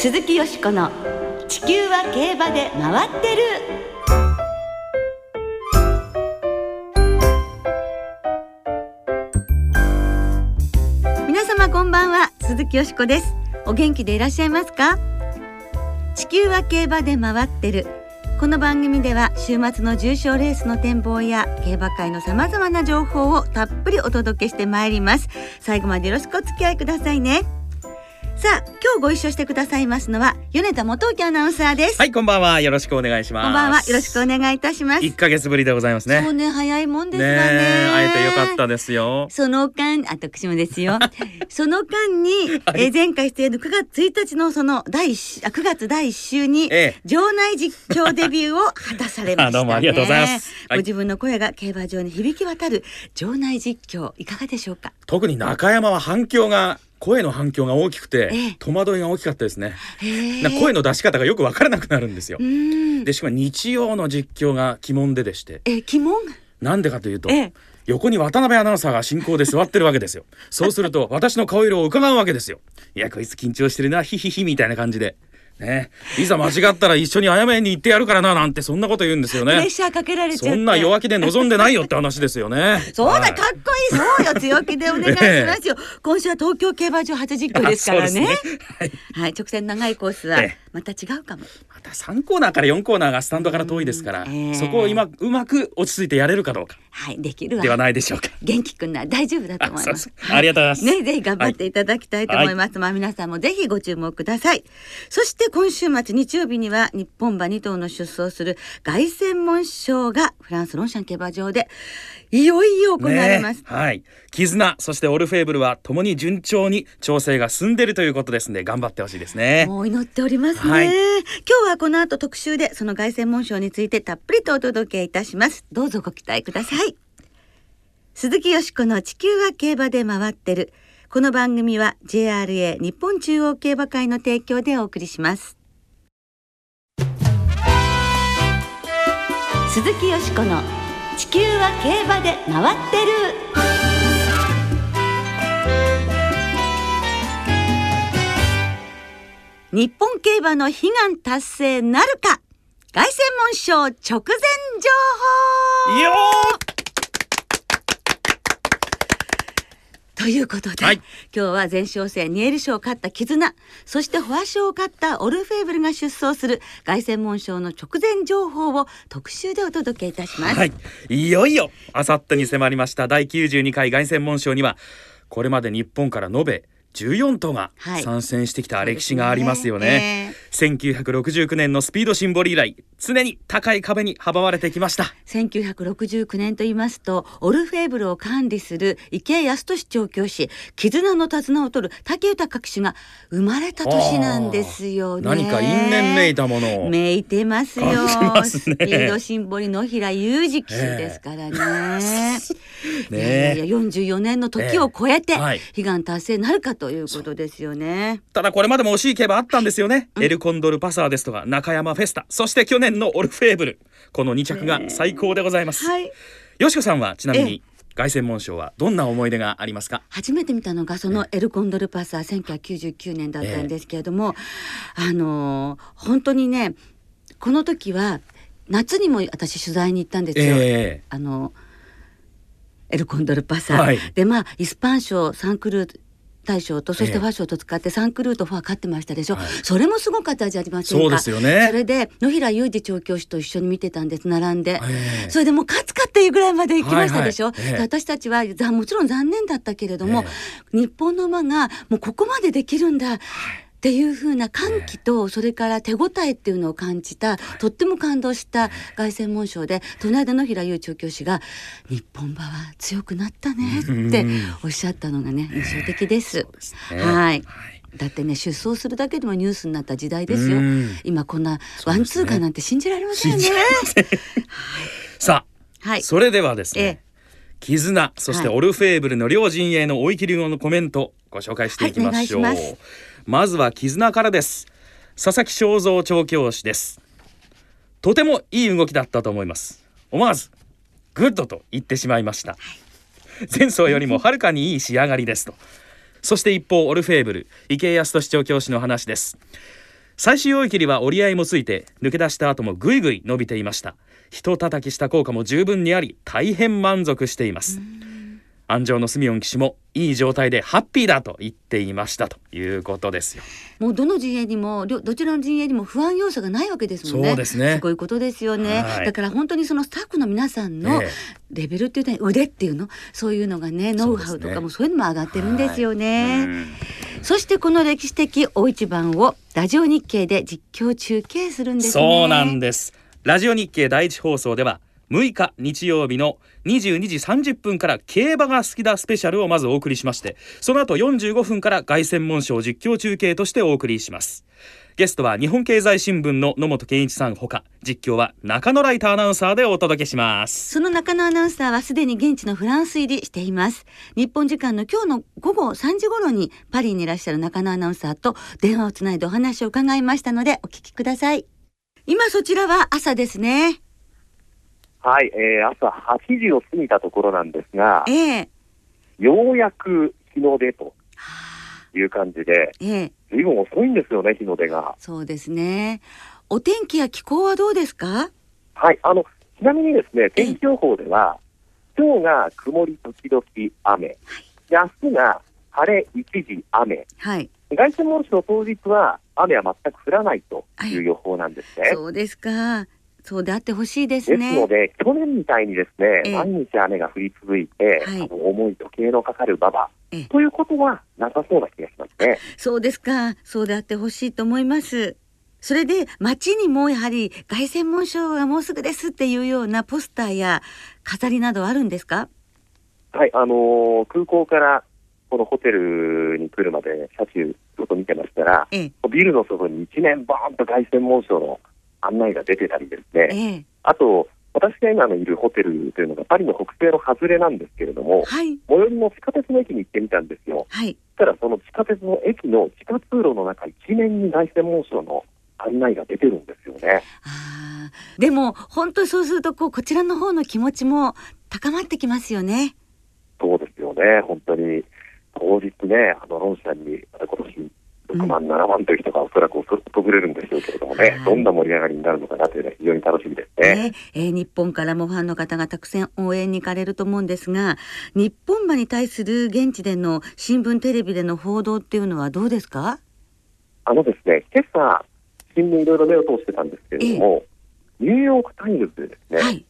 鈴木よしこの地球は競馬で回ってる。皆様こんばんは。鈴木よしこです。お元気でいらっしゃいますか？地球は競馬で回ってる。この番組では週末の重賞レースの展望や競馬界のさまざまな情報をたっぷりお届けしてまいります。最後までよろしくお付き合いくださいね。さあ今日ご一緒してくださいますのは米田元樹アナウンサーですはい、こんばんは。よろしくお願いします。こんばんはよろしくお願いいたします一ヶ月ぶりでございますね。そうね早いもんですわねえ会えてよかったですよ。その間、あ、私もですよ。その間に、えー前回出演の9月1日のその第あ9月第1週に、ええ場内実況デビューを果たされましたね。あどうもありがとうございますはいご自分の声が競馬場に響き渡る場内実況いかがでしょうか？特に中山は反響が声の反響が大きくて、ええ戸惑いが大きかったですね。へえなんか声の出し方がよくわからなくなるんですよ。でしかも日曜の実況が鬼門ででして、え、疑問。なんでかというと。ええ横に渡辺アナウンサーが進行で座ってるわけですよ。そうすると私の顔色を伺うわけですよ。いやこいつ緊張してるなヒヒヒみたいな感じで。ね、いざ間違ったら一緒に謝りに行ってやるからななんてそんなこと言うんですよプレッね。シャーかけられちゃ。そんな弱気で望んでないよって話ですよね。そうだ、はいかっこいい、そうよ、強気でお願いしますよ。今週は東京競馬場初実況ですからね。ねはいはい、直線長いコースはええまた違うかも。また3コーナーから4コーナーがスタンドから遠いですから、うんええそこを今うまく落ち着いてやれるかどうかはい、できるわ。ではないでしょうか。元気くんなら大丈夫だと思います。ありがとうございます。ね、ぜひ頑張っていただきたいと思います。まあ皆さんもぜひご注目ください。そして今週末日曜日には日本馬2頭の出走する凱旋門賞がフランスロンシャン競馬場でいよいよ行われます。ねはい。絆、そしてオルフェーブルは共に順調に調整が進んでいるということですので頑張ってほしいですね。もう祈っておりますね、はい今日はこの後特集でその凱旋門賞についてたっぷりとお届けいたします。どうぞご期待ください。鈴木よしこの地球は競馬で回ってる。この番組は JRA 日本中央競馬会の提供でお送りします。鈴木よしこの地球は競馬で回ってる。日本競馬の悲願達成なるか？凱旋門賞直前情報！よということで、はい。今日は前哨戦ニエル賞を勝った絆そしてフォア賞を勝ったオルフェーブルが出走する凱旋門賞の直前情報を特集でお届けいたします、はい。いよいよあさってに迫りました第92回凱旋門賞にはこれまで日本から延べ14頭がはい参戦してきた歴史がありますよそうですね。1969年のスピードシンボル以来常に高い壁に阻まれてきました。1969年と言いますとオルフェーブルを管理する池江康俊調教師絆の手綱を取る竹豊隠しが生まれた年なんですよね何か因縁めいたものを。めいてますよねスピードシンボル野平裕二騎手ですからね。いねやいや44年の時を超えてええはい悲願達成なるかということですよね。ただこれまでも惜しい競馬あったんですよね、エルコンドルパサーですとか中山フェスタ。そして去年のオルフェーブル。この2着が最高でございます、はい。よしこさんはちなみえに凱旋門賞はどんな思い出がありますか？初めて見たのがそのエルコンドルパサー1999年だったんですけれども、あのー本当にねこの時は夏にも私取材に行ったんですよ。えあのエルコンドルパサー、はい。でまあイスパン賞サンクルー大賞とそしええ。てファー賞と使ってサンクルーとファー勝ってましたでしょ、はい。それもすごかったじゃありませんか？そうですよね。それで野平裕二調教師と一緒に見てたんです。並んで、ええ。それでもう勝つかっていうぐらいまで行きましたでしょ、はいはい。ええ。で私たちはざもちろん残念だったけれども、日本の馬がもうここまでできるんだ、っていう風な歓喜とそれから手応えっていうのを感じた、とっても感動した凱旋門賞で隣の平優調教師が「日本馬は強くなったね」っておっしゃったのがね印象的です。ですね。はい。はい。だってね出走するだけでもニュースになった時代ですよ。うん。今こんなワンツーカーなんて信じられませんよね。さあ、はい。それではですええ。ねキズナそしてはい。オルフェーブルの両陣営の追い切り後のコメントご紹介していきましょう、はいお願いしまずはキズナからです。佐々木晶三調教師です。とてもいい動きだったと思います。思わずグッドと言ってしまいました、前走よりもはるかにいい仕上がりですと。そして一方オルフェーブル池江泰寿調教師の話です。最終追い切りは折り合いもついて抜け出した後もぐいぐい伸びていました。人叩きした効果も十分にあり大変満足しています。安城のスミオン騎手もいい状態でハッピーだと言っていましたということですよ。もうどの陣営にもどちらの陣営にも不安要素がないわけですもんね。そうですね。すごいことですよね、はい。だから本当にそのスタッフの皆さんのええ。レベルっていうね腕っていうのそういうのがね。ノウハウとかもそういうのも上がってるんですよね。うん。そしてこの歴史的大一番をラジオ日経で実況中継するんですね。そうなんです。ラジオ日経第一放送では6日日曜日の22時30分から競馬が好きだスペシャルをまずお送りしましてその後45分から凱旋門賞実況中継としてお送りしますゲストは日本経済新聞の野本健一さんほか実況は中野ライターアナウンサーでお届けしますその中野アナウンサーはすでに現地のフランス入りしています。日本時間の今日の午後3時頃にパリにいらっしゃる中野アナウンサーと電話をつないでお話を伺いましたのでお聞きください。今そちらは朝ですね。はい、えー、朝8時を過ぎたところなんですが、ええようやく日の出という感じで、ええ随分遅いんですよね、日の出が。そうですね。お天気や気候はどうですか？はい、あの、ちなみにですね、天気予報では、今日が曇り時々雨、で明日が晴れ一時雨、はい。凱旋門賞当日は雨は全く降らないという予報なんですね。そうですか。そうであってほしいですですね。ので、去年みたいにですね、ええ毎日雨が降り続いて、はいあの重い時計のかかる馬場ええということはなさそうな気がしますね。そうですか。そうであってほしいと思います。それで街にもやはり凱旋門賞がもうすぐですっていうようなポスターや飾りなどあるんですか？はい、あのー空港からこのホテルに来るまで車中、ちょっと見てましたら、ええ、ビルの外に一面バーンと凱旋門賞の案内が出てたりですね、ええ、あと、私が今のいるホテルというのがパリの北西の外れなんですけれども、はい、最寄りの地下鉄の駅に行ってみたんですよ。はい。そしたらその地下鉄の駅の地下通路の中一面に凱旋門賞の案内が出てるんですよね。あーでも本当にそうするとこうこちらの方の気持ちも高まってきますよね。そうですよね、本当に。当日ね、あの、ロンシャンに、今年、6万、7万という人がおそらく訪れるんでしょうけれどもね、はい。どんな盛り上がりになるのかなというのは非常に楽しみですね。ね。えー日本からもファンの方がたくさん応援に行かれると思うんですが日本馬に対する現地での新聞テレビでの報道っていうのはどうですか？あのですね、今朝、新聞いろいろ目を通してたんですけれども、ニューヨーク・タイムズでですね、はい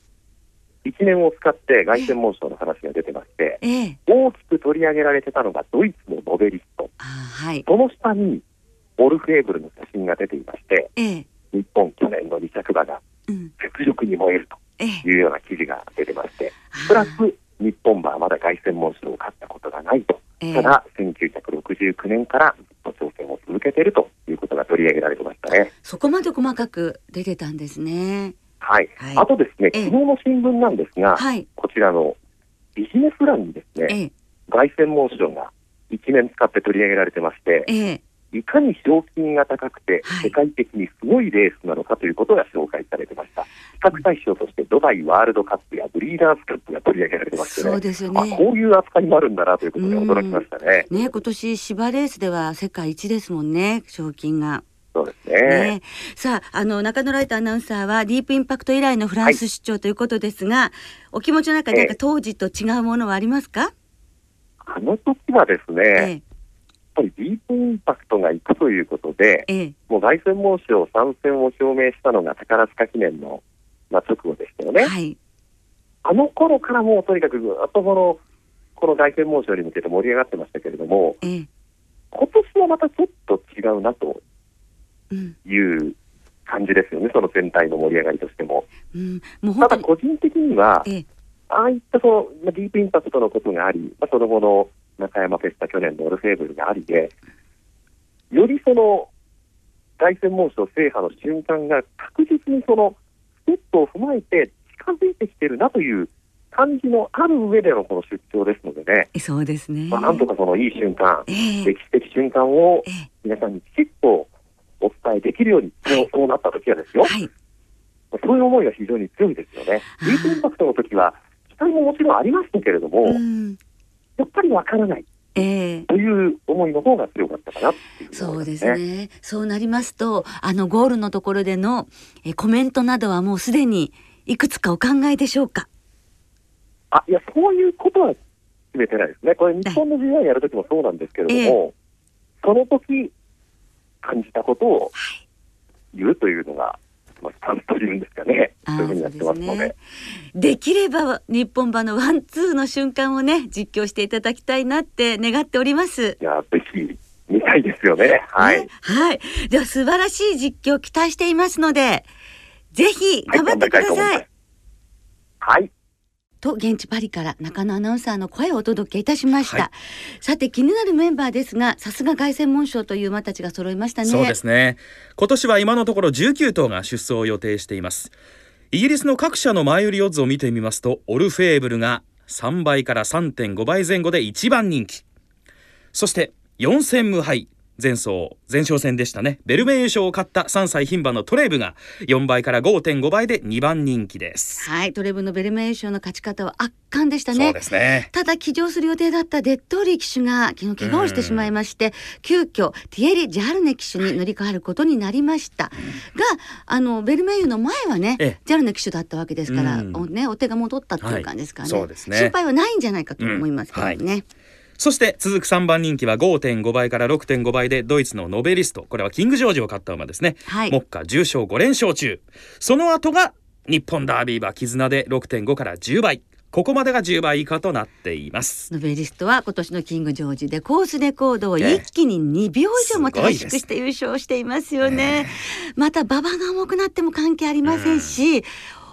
一面を使って凱旋門賞の話が出てまして、ええ大きく取り上げられてたのがドイツのノベリスト。はいその下に、オルフェーブルの写真が出ていまして、ええ日本去年の2着馬がうん雪辱に燃えると。ええいうような記事が出てまして、プラス日本馬はまだ凱旋門賞を勝ったことがないと、ええただ1969年からずっと挑戦を続けているということが取り上げられてましたね。そこまで細かく出てたんですね。はい。はいあとですね、ええ昨日の新聞なんですが、はいこちらのビジネス欄にですね、ええ凱旋門賞が一面使って取り上げられてまして、ええいかに賞金が高くてはい世界的にすごいレースなのかということが紹介されてました。比較対象としてドバイワールドカップやブリーダーズカップが取り上げられてましてね。そうですよあね。こういう扱いもあるんだなということで驚きましたね。ね今年芝レースでは世界一ですもんね賞金が。そうですね。ね、さああの中野ライトアナウンサーはディープインパクト以来のフランス出張ということですが、お気持ちの中でなんかええ当時と違うものはありますか？あの時はですね、やっえぱりディープインパクトが行くということで、ええもう凱旋門賞参戦を表明したのが宝塚記念の、まあ、直後でしたよね。えはいあの頃からもうとにかくずっとこの、この凱旋門賞に向けて盛り上がってましたけれども、ええ今年はまたちょっと違うなとうんいう感じですよね、その全体の盛り上がりとしても。うん。もうただ個人的には、ええ。ああいったその、まあ、ディープインパクトのことがあり、まあ、その後の中山フェスタ去年のオルフェーブルがありで、よりその凱旋門賞制覇の瞬間が確実にそのステップを踏まえて近づいてきてるなという感じのある上でのこの出張ですのでね、えそうですね。まあ、なんとかそのいい瞬間、ええ。歴史的瞬間をええ。皆さんにきちっとお伝えできるように、そうなった時はですよ、はいそういう思いが非常に強いですよね。ディープインパクトの時は期待ももちろんありましたけれども、うんやっぱりわからない。ええという思いの方が強かったかなっていう、そうです。ね。そうなりますと、あのゴールのところでのえコメントなどはもうすでにいくつかお考えでしょうか？あ、いや、そういうことは決めてないですね。これ、日本の G1 やるときもそうなんですけれども、その時感じたことを言うというのが、まあ、スタンスというんですかね。そういうふうにやってますので。ですねできれば日本馬のワンツーの瞬間をね実況していただきたいなって願っております。いや、ぜひ見たいですよね。はい。ねはい。では素晴らしい実況期待していますので、ぜひ頑張ってください。はい。と現地パリから中野アナウンサーの声をお届けいたしました。はいさて気になるメンバーですが、さすが凱旋門賞という馬たちが揃いましたね。そうですね今年は今のところ19頭が出走を予定していますイギリスの各社の前売りオッズを見てみますとオルフェーブルが3倍から3.5倍前後で一番人気そして4戦無敗前走前哨戦でしたね。ベルメイユ賞を勝った3歳牝馬のトレーブが4倍から5.5倍で2番人気です、はい、トレブのベルメイユ賞の勝ち方は圧巻でしたそうね。ですね。ただ騎乗する予定だったデッドーリー騎手が昨日怪我をしてしまいまして、急遽ティエリ・ジャルネ騎手に乗り換わることになりました、があのベルメイユの前はねええ。ジャルネ騎手だったわけですから、うん。おね、お手が戻ったっていう感じですからね,、はい。そうですね。心配はないんじゃないかと思いますけどもね、そして続く3番人気は5.5倍から6.5倍でドイツのノベリスト。これはキングジョージを勝った馬ですね、はい。目下重賞5連勝中。その後が日本ダービー馬絆で6.5から10倍。ここまでが10倍以下となっています。ノベリストは今年のキングジョージでコースレコードをええ。一気に2秒以上も短縮して優勝していますよね。また馬場が重くなっても関係ありませんし、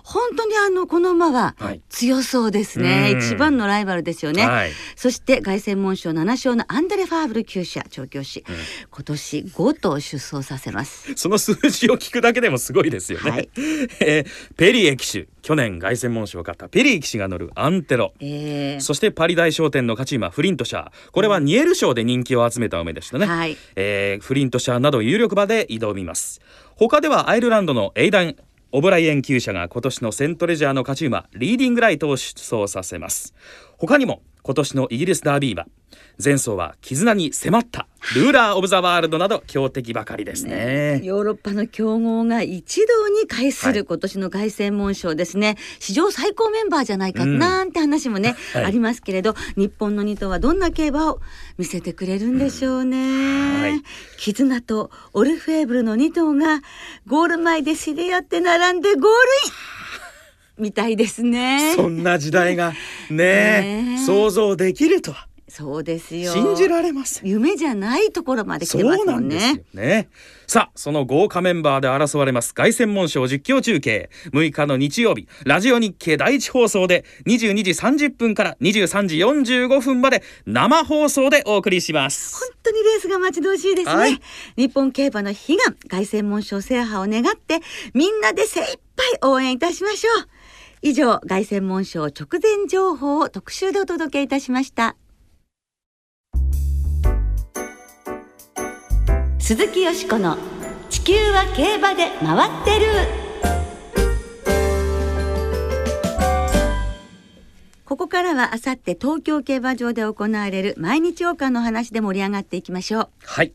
本当にあのこの馬ははい。強そうですね。うん。一番のライバルですよね。はい。そして凱旋門賞7勝のアンドレ・ファーブル厩舎調教師、今年5頭出走させます。その数字を聞くだけでもすごいですよね、はい。えーペリエ騎手。去年凱旋門賞を勝った。ペリエ騎手が乗るアンテロ。えー。そしてパリ大商店の勝ち馬フリントシャー。これはニエル賞で人気を集めた馬でしたね、はい。えーフリントシャーなど有力馬で挑みます。他ではアイルランドのエイダンオブライエン厩舎が今年のセントレジャーの勝ち馬リーディングライトを出走させます。他にも今年のイギリスダービー馬前走は絆に迫ったルーラー・オブ・ザ・ワールドなど強敵ばかりですね。ヨーロッパの強豪が一堂に会する今年の凱旋門賞ですね、史上最高メンバーじゃないかうん。なんて話もね、はい。ありますけれど日本の2頭はどんな競馬を見せてくれるんでしょうね、はい。絆とオルフェーブルの2頭がゴール前で知り合って並んでゴールインみたいですね。そんな時代がね想像できるとは。そうですよ。信じられません。夢じゃないところまで来そてますうなんですもんねよね。さあ、その豪華メンバーで争われます。凱旋門賞実況中継。6日の日曜日、ラジオ日経第一放送で22時30分から23時45分まで生放送でお送りします。本当にレースが待ち遠しいですね、はい。日本競馬の悲願凱旋門賞制覇を願ってみんなで精一杯応援いたしましょう以上凱旋門賞直前情報を特集でお届けいたしました。鈴木よしこの地球は競馬で回ってる。ここからはあさって東京競馬場で行われる毎日王冠の話で盛り上がっていきましょう。はい。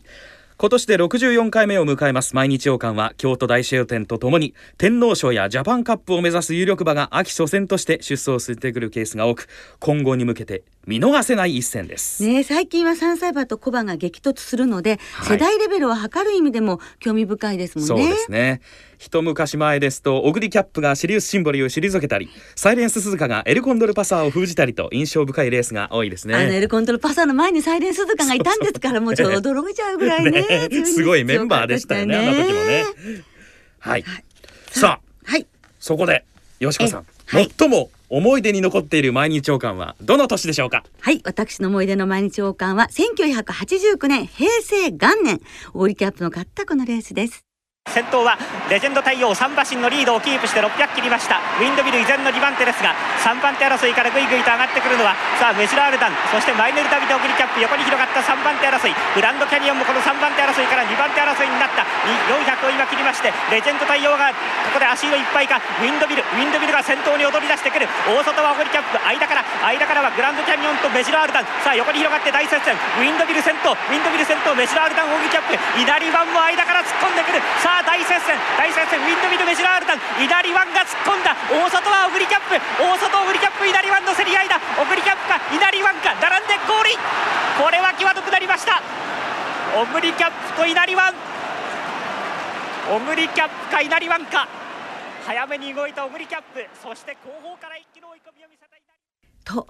今年で64回目を迎えます。毎日王冠は京都大商店とともに天皇賞やジャパンカップを目指す有力馬が秋初戦として出走してくるケースが多く今後に向けて見逃せない一戦です。ねえ最近は3歳馬と小馬が激突するので、はい。世代レベルを測る意味でも興味深いですもんね。そうですね。一昔前ですとオグリキャップがシリウスシンボリを退けたりサイレンス鈴鹿がエルコンドルパサーを封じたりと印象深いレースが多いですあのエね。ルコントロパサーの前にサイレンスズカがいたんですから もうちょっと驚いちゃうぐらいね。ねすごいメンバーでしたよねあの時もね。はい、さあはい。そこでよしこさん、えはい。最も思い出に残っている毎日王冠はどの年でしょうか？はい私の思い出の毎日王冠は1989年平成元年。オーリキャップの勝ったこのレースです。先頭はレジェンド太陽3馬身のリードをキープして600切りました。ウィンドビル依然の2番手ですが3番手争いからぐいぐいと上がってくるのはさあメジラールダンそしてマイネルダビドグリキャップ横に広がった3番手争い。グランドキャニオンもこの3番手争いから2番手争いになった。400を今切りましてレジェンド太陽がここで足をいっぱいかウィンドビルウィンドビルが先頭に踊り出してくる。大外はオグリキャップ間から間からはグランドキャニオンとメジラールダン。さあ横に広がって大接戦。ウィンドビル先頭ウィンドビル先頭メジラールダンオグリキャップ。稲荷湾も間から突っ込んでくる。さあ大接戦。大接戦。ウィンドビルメジラールダン稲荷湾が突っ込んだ。大外はオグリキャップ。大外オグリキャップ。稲荷湾の競り合いだオグリキャップか稲荷湾か並んでゴールインこれは際どくなりました。オグリキャップと稲荷湾オグリキャップか稲荷湾か。早めに動いたオグリキャップ。そして後方から一気の追い込みを見せた稲荷と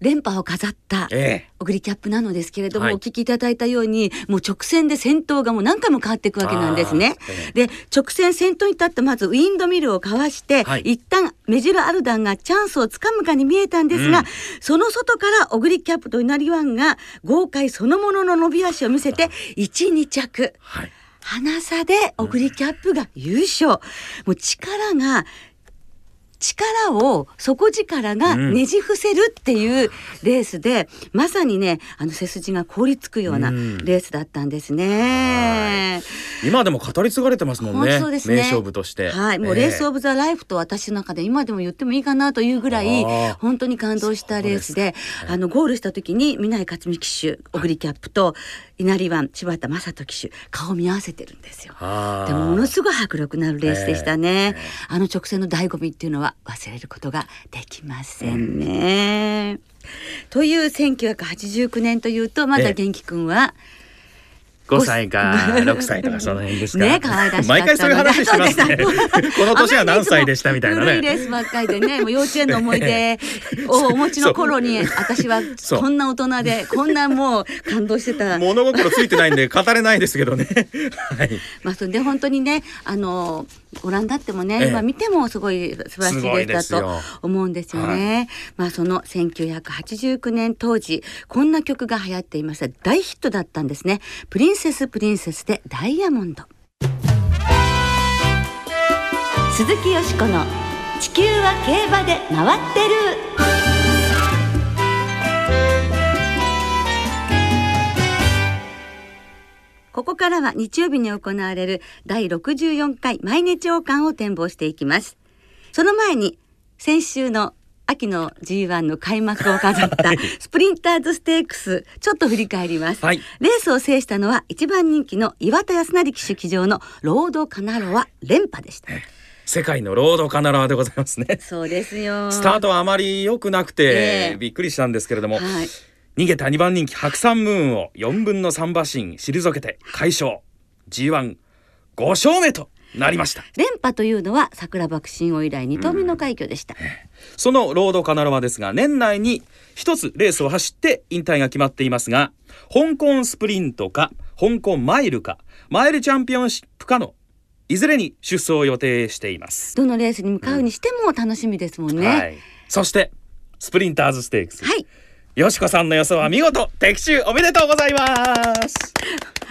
連覇を飾ったえオグリキャップなのですけれども、はい。お聞きいただいたようにもう直線で先頭がもう何回も変わっていくわけなんですね。え。で直線先頭に立ってまずウィンドミルをかわして、はい。一旦メジロアルダンがチャンスをつかむかに見えたんですが、うん。その外からオグリキャップと稲荷湾が豪快そのものの伸び足を見せて1、2着。はい。花差でオグリキャップが優勝。もう力が力を底力がねじ伏せるっていうレースで、まさにねあの背筋が凍りつくようなうん。レースだったんですね。今でも語り継がれてますもんね本当そうですね。名勝負として。はい、もうレースオブブザライフと私の中で今でも言ってもいいかなというぐらい本当に感動したレースであのゴールした時に南井克美騎手オグリキャップと稲荷湾柴田正人騎手顔見合わせてるんですよ。でもものすごい迫力のあるレースでしたね。あの直線の醍醐味っていうのは忘れることができませんね。という1989年というとまだ元気くんは、5歳か6歳とかその辺ですか？ね可愛らし毎回そういう話しますね。この年は何歳でしたみたいな古いレね。ースばっかりでねもう幼稚園の思い出 をお持ちの頃に私はこんな大人でこんなもう感動してた。物心ついてないんで語れないですけどね。はい。まあ、それで本当にねあのご覧になってもね、ええ今見てもすごい素晴らしいすごいレースだと思うんですよね。まあその1989年当時こんな曲が流行っていました大ヒットだったんですね。プリンセスプリンセスでダイヤモンド。鈴木よしこの地球は競馬で回ってる。ここからは日曜日に行われる第64回毎日王冠を展望していきます。その前に先週の秋の G1 の開幕を飾ったスプリンターズステークスちょっと振り返ります、はい。レースを制したのは一番人気の岩田康成騎手騎乗のロードカナロア連覇でした。世界のロードカナラーでございますね。そうですよ。スタートはあまり良くなくて、ええ。びっくりしたんですけれども、はい逃げた2番人気白山ムーンを4分の3馬身退けて快勝。G15 勝目となりました。連覇というのは桜爆心王以来2頭目の快挙でした、そのロードカナロアですが年内に一つレースを走って引退が決まっていますが香港スプリントか香港マイルかマイルチャンピオンシップかのいずれに出走を予定しています、どのレースに向かうにしても楽しみですもんね、はい、そしてスプリンターズステークス、はいよしこさんの予想は見事的中おめでとうございます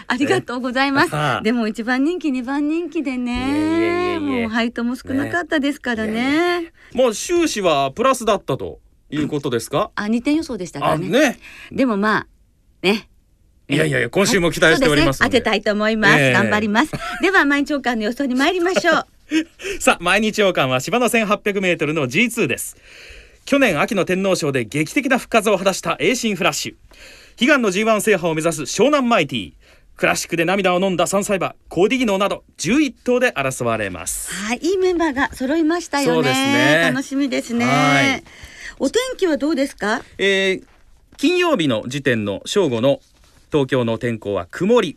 ありがとうございます。はあでも一番人気二番人気でね、もう配当も少なかったですからね。もう収支はプラスだったということですか、あ、二点予想でしたかあらね。ねでもまあね。いやいやいや今週も期待しておりますそうですね、当てたいと思います。ええ頑張ります。では毎日王冠の予想に参りましょう。さあ毎日王冠は芝の 1800m の G2 です去年秋の天皇賞で劇的な復活を果たしたエーシンフラッシュ悲願の G1 制覇を目指す湘南マイティクラシックで涙を飲んだ3歳馬コーディギノーなど11頭で争われますはい、いいメンバーが揃いましたよね。そうですね楽しみですねはい。お天気はどうですか？えー金曜日の時点の正午の東京の天候は曇り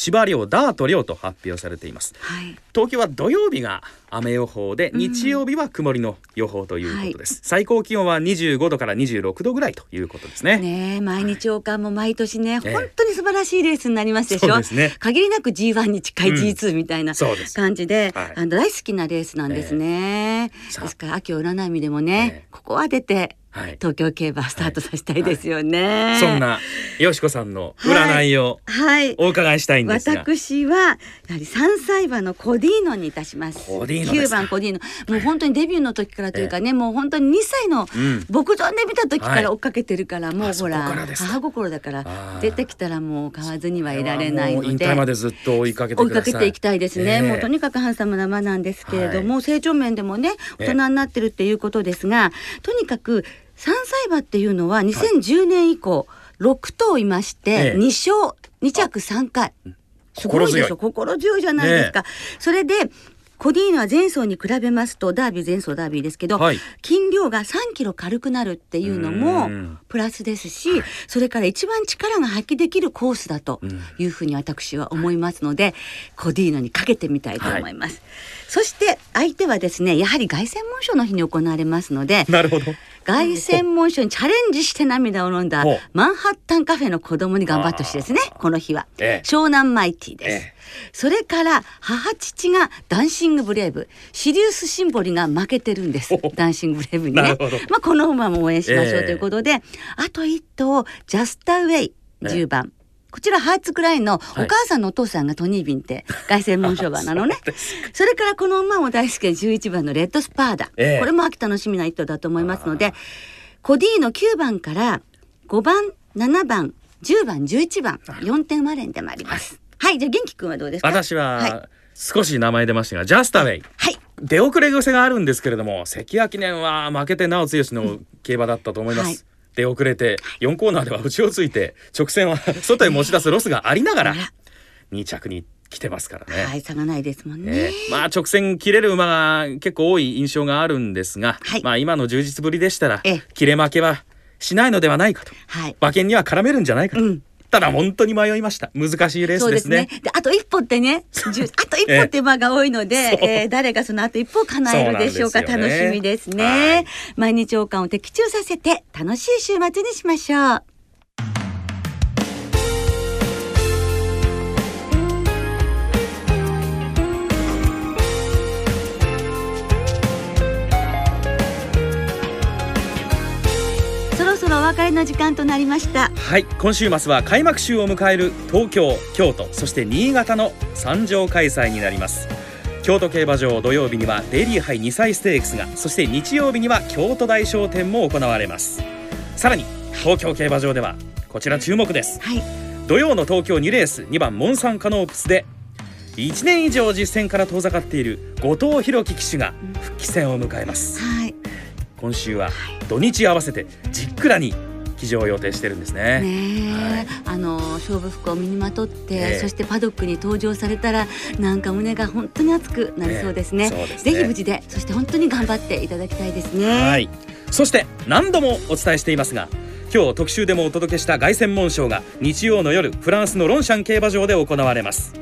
芝涼ダート涼と発表されています。はい。東京は土曜日が雨予報で日曜日は曇りの予報ということです、最高気温は25度から26度ぐらいということですね。ねえ毎日王冠も毎年ね、ええ本当に素晴らしいレースになりますでしょ？そうですね。限りなく G1 に近い G2 みたいな感じで、はい。あの大好きなレースなんですね、さあ。ですから秋を占う意味でもね、ええ。ここは出てはい。東京競馬スタートさせたいですよね、そんなよしこさんの占いをはい。お伺いしたいんですが、私はやはり3歳馬のコディーノにいたします。コディーノですか。9番コディーノ。もう本当にデビューの時からというかね、もう本当に2歳のうん。牧場で見た時かはいら追っかけてるから、もうほら母心だから出てきたらもう買わずにはいられないので。退までずっと追いかけて追いください。かけていきたいですね、ええ。もうとにかくハンサムな馬なんですけれども、成長面でもねええ大人になってるっていうことですが、とにかく3歳馬っていうのは2010年以降6頭いまして、ええ。2勝2着3回。すごいでしょ？心強いじゃないですか、それでコディーノは前走に比べますとダービー前走ダービーですけど、はい。筋量が3キロ軽くなるっていうのうもん。プラスですし、それから一番力が発揮できるコースだというふうに私は思いますので、コディーノにかけてみたいと思います。そして相手はですねやはり凱旋門賞の日に行われますのでなるほど。凱旋門賞にチャレンジして涙を飲んだマンハッタンカフェの子供に頑張ってほしいですねこの日は、ええ。湘南マイティです、ええ。それから母父がダンシングブレイブ。シリウスシンボリが負けてるんですダンシングブレイブにね。まあこの馬も応援しましょうええ。ということで、あと一頭ジャスタウェイ10番、こちらハーツクラインのお母さんのお父さんがトニービンって凱旋門賞馬なのね。それからこの馬も大好きな11番のレッドスパーダ、ええ。これも秋楽しみな一頭だと思いますのでコディーノ9番から5番7番10番11番4点割れんでもあります。はい、じゃあ元気くんはどうですか？私は、はい。少し名前出ましたがジャスタウェイはい。出遅れ癖があるんですけれども関谷記念は負けてなお剛の競馬だったと思います、はい出遅れて4コーナーでは内をついて直線は 外へ持ち出すロスがありながらあら。2着に来てますからね、はい差がないですもんね、えーまあ直線切れる馬が結構多い印象があるんですが、はい。まあ今の充実ぶりでしたらええ。切れ負けはしないのではないかと。はい。馬券には絡めるんじゃないかと、うんただ本当に迷いました難しいレースですすね。で、あと一歩ってね、あと一歩って馬が多いので、そうえー誰がそのあと一歩を叶えるでしょうか。そうね楽しみですね。はい毎日王冠を的中させて楽しい週末にしましょう。別れの時間となりました。はい今週末は開幕週を迎える東京京都そして新潟の3場開催になります京都競馬場土曜日にはデイリー杯2歳ステークスがそして日曜日には京都大商店も行われますさらに東京競馬場ではこちら注目ですはい。土曜の東京2レース2番モンサンカノープスで1年以上実戦から遠ざかっている後藤弘樹騎手が復帰戦を迎えますはい。今週は土日合わせてじっくらに騎乗を予定してるんですね。ねえ、はい。あの勝負服を身にまとって、ええ。そしてパドックに登場されたらなんか胸が本当に熱くなりそうですね,、ええそうですね。ぜひ無事でそして本当に頑張っていただきたいですね。はい。そして何度もお伝えしていますが今日特集でもお届けした凱旋門賞が日曜の夜フランスのロンシャン競馬場で行われます。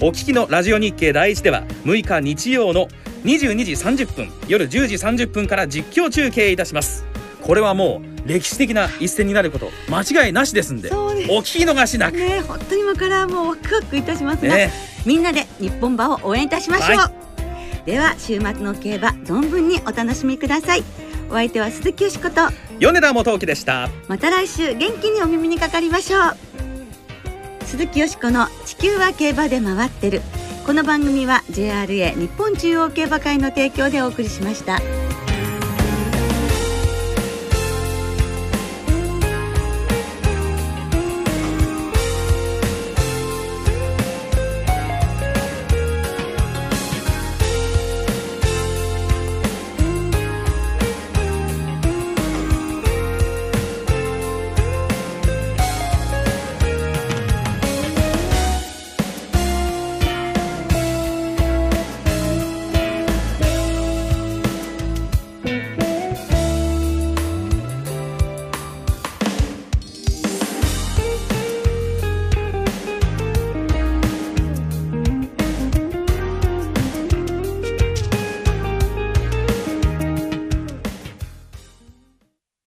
お聞きのラジオ日経第一では6日日曜の22時30分夜10時30分から実況中継いたしますこれはもう歴史的な一戦になること間違いなしですんでお聞き逃しなく。ねえ本当に今からもうワクワクいたしますが、ね。みんなで日本馬を応援いたしましょう、はでは週末の競馬存分にお楽しみください。お相手は鈴木よしこと。米田元樹でした。また来週元気にお耳にかかりましょう。鈴木よしこの地球は競馬で回ってる。この番組は JRA 日本中央競馬会の提供でお送りしました。